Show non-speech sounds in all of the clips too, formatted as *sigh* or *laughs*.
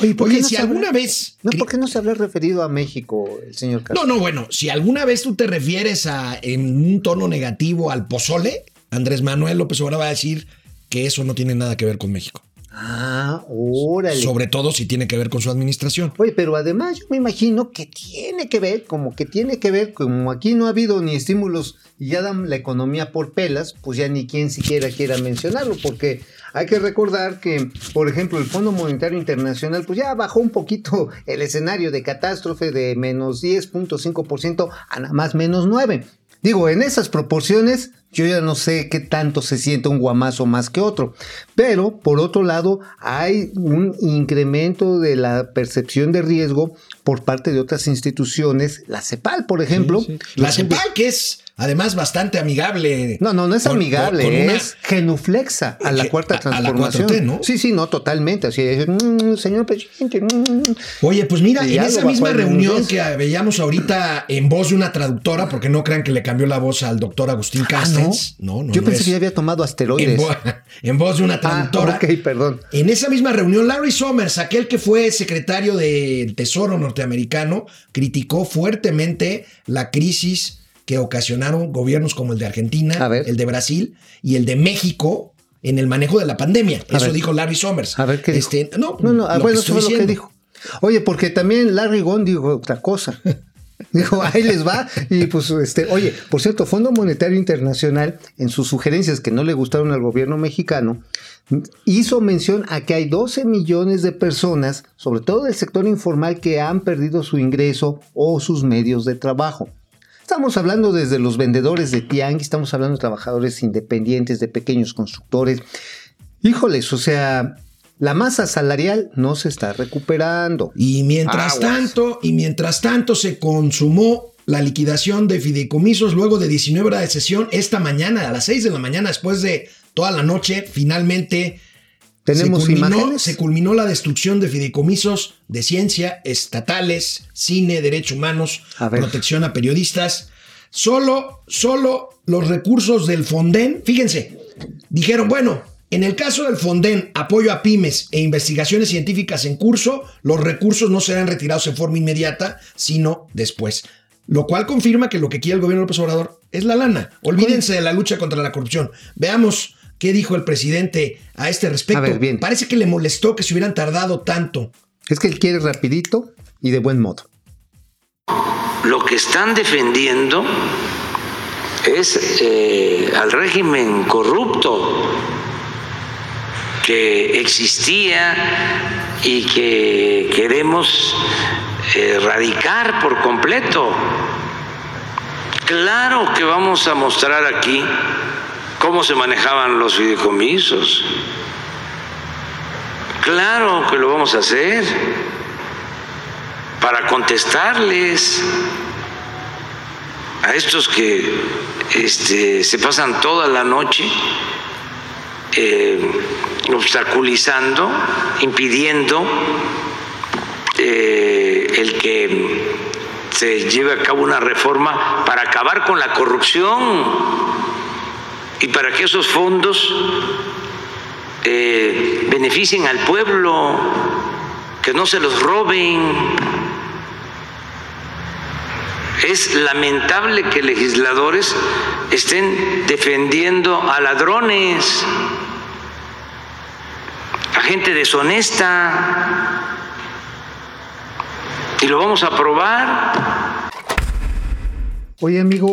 Oye, ¿por qué Oye, no si alguna vez... No, ¿por qué no se habrá referido a México el señor Castro? No, no, bueno, si alguna vez tú te refieres a, en un tono negativo al pozole, Andrés Manuel López Obrador va a decir que eso no tiene nada que ver con México. Ah, órale. Sobre todo si tiene que ver con su administración. Oye, pero además yo me imagino que tiene que ver, como que tiene que ver, como aquí no ha habido ni estímulos y ya dan la economía por pelas, pues ya ni quien siquiera quiera mencionarlo, porque hay que recordar que, por ejemplo, el Fondo Monetario Internacional, pues ya bajó un poquito el escenario de catástrofe de menos 10.5% a nada más menos 9. Digo, en esas proporciones, yo ya no sé qué tanto se siente un guamazo más que otro. Pero, por otro lado, hay un incremento de la percepción de riesgo por parte de otras instituciones. La CEPAL, por ejemplo. La CEPAL, que es además bastante amigable. No, no, no es con- amigable, con- una- es genuflexa a la cuarta a- a la transformación. 4T, ¿no? Sí, sí, no, totalmente. Así es, "Mm, señor presidente. mm". Oye, pues mira, Y en esa misma reunión que veíamos ahorita en voz de una traductora, porque no crean que le cambió la voz al doctor Agustín Ah, Castens. no, no, Yo no pensé es. que ya había tomado en, asteroides. vo- *laughs* en voz de una Ah, traductora. ok, perdón. En esa misma reunión, Larry Summers, aquel que fue secretario del Tesoro norteamericano, criticó fuertemente la crisis que ocasionaron gobiernos como el de Argentina, el de Brasil y el de México en el manejo de la pandemia. A Eso ver. dijo Larry Summers. A ver qué dijo? Este, no, No, no, ah, lo bueno, que eso lo que dijo. Oye, porque también Larry Gond dijo otra cosa. *laughs* Dijo, ahí les va. Y pues, este, oye, por cierto, Fondo Monetario Internacional, en sus sugerencias que no le gustaron al gobierno mexicano, hizo mención a que hay 12 millones de personas, sobre todo del sector informal, que han perdido su ingreso o sus medios de trabajo. Estamos hablando desde los vendedores de tianguis, estamos hablando de trabajadores independientes, de pequeños constructores. Híjoles, o sea, la masa salarial no se está recuperando. Y mientras Aguas. tanto, y mientras tanto se consumó la liquidación de fideicomisos luego de 19 horas de sesión esta mañana, a las 6 de la mañana, después de toda la noche, finalmente Tenemos se culminó, imágenes. se culminó la destrucción de fideicomisos de ciencia, estatales, cine, derechos humanos, A protección a periodistas. Solo, solo los recursos del Fonden, fíjense, dijeron, bueno, en el caso del Fonden, apoyo a pymes e investigaciones científicas en curso, los recursos no serán retirados en forma inmediata, sino después. Lo cual confirma que lo que quiere el gobierno López Obrador es la lana. Olvídense de la lucha contra la corrupción. Veamos qué dijo el presidente a este respecto. A ver, bien. Parece que le molestó que se hubieran tardado tanto. Es que él quiere rapidito y de buen modo. lo que están defendiendo es eh, al régimen corrupto que existía y que queremos erradicar por completo. Claro que vamos a mostrar aquí cómo se manejaban los fideicomisos. Claro que lo vamos a hacer para contestarles a estos que este, se pasan toda la noche eh, obstaculizando, impidiendo eh, el que se lleve a cabo una reforma para acabar con la corrupción y para que esos fondos eh, beneficien al pueblo, que no se los roben. Es lamentable que legisladores estén defendiendo a ladrones, a gente deshonesta, y lo vamos a aprobar. Oye, amigo.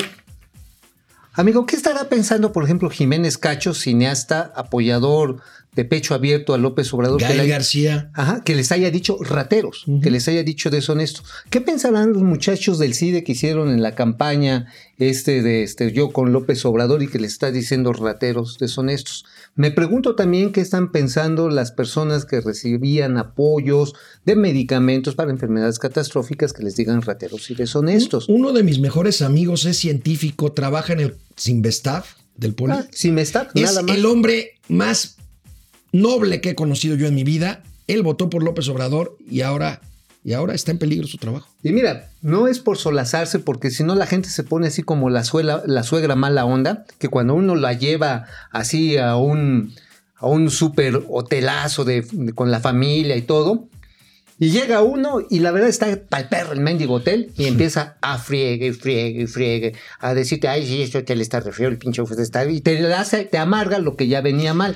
Amigo, ¿qué estará pensando, por ejemplo, Jiménez Cacho, cineasta, apoyador de pecho abierto a López Obrador? que Gael le- García. Ajá, que les haya dicho rateros, que les haya dicho deshonestos. ¿Qué pensarán los muchachos del CIDE que hicieron en la campaña este de este yo con López Obrador y que les está diciendo rateros deshonestos? Me pregunto también qué están pensando las personas que recibían apoyos de medicamentos para enfermedades catastróficas que les digan rateros y deshonestos. Uno de mis mejores amigos es científico, trabaja en el Simvestav del Poli. Ah, es nada más. el hombre más noble que he conocido yo en mi vida. Él votó por López Obrador y ahora, y ahora está en peligro su trabajo. Y mira, no es por solazarse, porque si no la gente se pone así como la, suela- la suegra mala onda, que cuando uno la lleva así a un, a un súper hotelazo de, de- con la familia y todo, Y llega uno y la verdad está para el perro el mendigo hotel y empieza a friegue, friegue, friegue, a decirte, ay, sí, este hotel está refrío, el pinche office está... Y te, hace, te amarga lo que ya venía mal.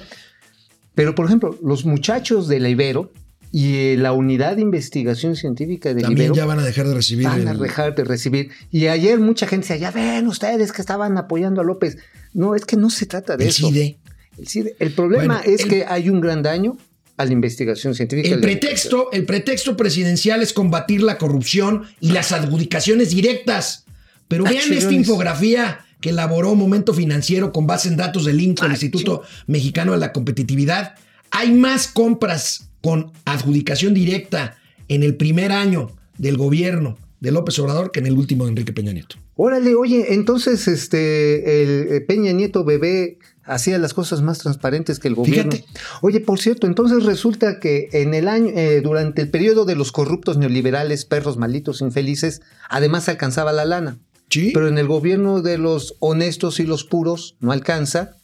Pero, por ejemplo, los muchachos de la Ibero y eh, la unidad de investigación científica de También ya van a dejar de recibir. Van a dejar de recibir. Y ayer mucha gente decía, ya ven ustedes que estaban apoyando a López. No, es que no se trata de el eso. CIDE. El, CIDE. el problema es que hay un gran daño a la investigación científica. El pretexto, el pretexto presidencial es combatir la corrupción y las adjudicaciones directas. Pero Ah, vean esta infografía que elaboró Momento Financiero con base en datos del INCO, el Ah, Instituto Mexicano de la Competitividad. Hay más compras con adjudicación directa en el primer año del gobierno de López Obrador que en el último de Enrique Peña Nieto. Órale, oye, entonces este el eh, Peña Nieto bebé hacía las cosas más transparentes que el gobierno. Fíjate. Oye, por cierto, entonces resulta que en el año, eh, durante el periodo de los corruptos neoliberales, perros malitos, infelices, además alcanzaba la lana. Sí. Pero en el gobierno de los honestos y los puros no alcanza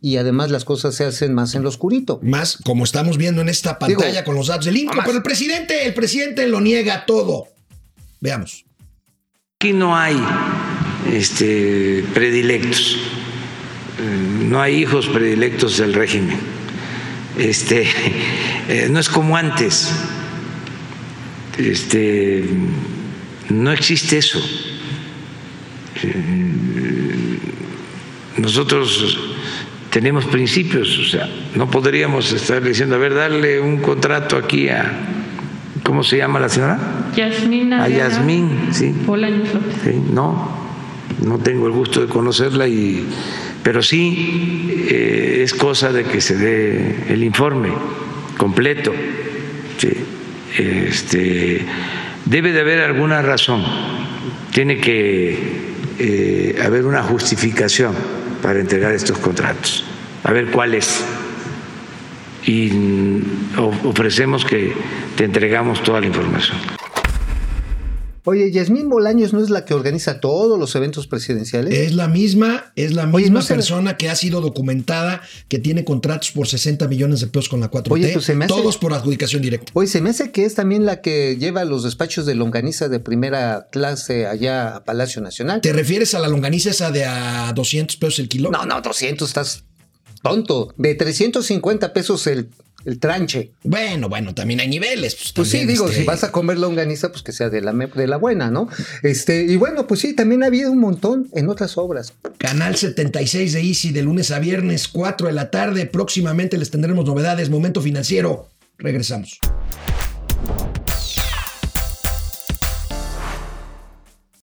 y además las cosas se hacen más en lo oscurito. Más como estamos viendo en esta pantalla Digo, con los datos del INCO. Pero el presidente, el presidente lo niega todo. Veamos. Aquí no hay este, predilectos, eh, no hay hijos predilectos del régimen. Este, *laughs* eh, no es como antes. Este, no existe eso. Eh, Nosotros tenemos principios, o sea, no podríamos estar diciendo, a ver, darle un contrato aquí a, ¿cómo se llama la señora? Yasmín A Yasmín, sí. Bolaños. Sí, no, no tengo el gusto de conocerla, y, pero sí eh, es cosa de que se dé el informe completo. Sí, este, debe de haber alguna razón, tiene que eh, haber una justificación para entregar estos contratos, a ver cuál es. Y ofrecemos que te entregamos toda la información. Oye, Yasmín Bolaños no es la que organiza todos los eventos presidenciales. Es la misma, es la Oye, misma se- persona que ha sido documentada, que tiene contratos por 60 millones de pesos con la 4T, Oye, pues se me hace- todos por adjudicación directa. Oye, se me hace que es también la que lleva los despachos de longaniza de primera clase allá a Palacio Nacional. ¿Te refieres a la longaniza esa de a 200 pesos el kilo? No, no, 200, estás tonto. De 350 pesos el, el tranche. Bueno, bueno, también hay niveles. Pues, Pues sí, digo, este, si vas a comer longaniza, pues que sea de la, de la buena, ¿no? Este, y bueno, pues sí, también ha habido un montón en otras obras. Canal 76 de Easy de lunes a viernes, 4 de la tarde. Próximamente les tendremos novedades. Momento financiero. Regresamos.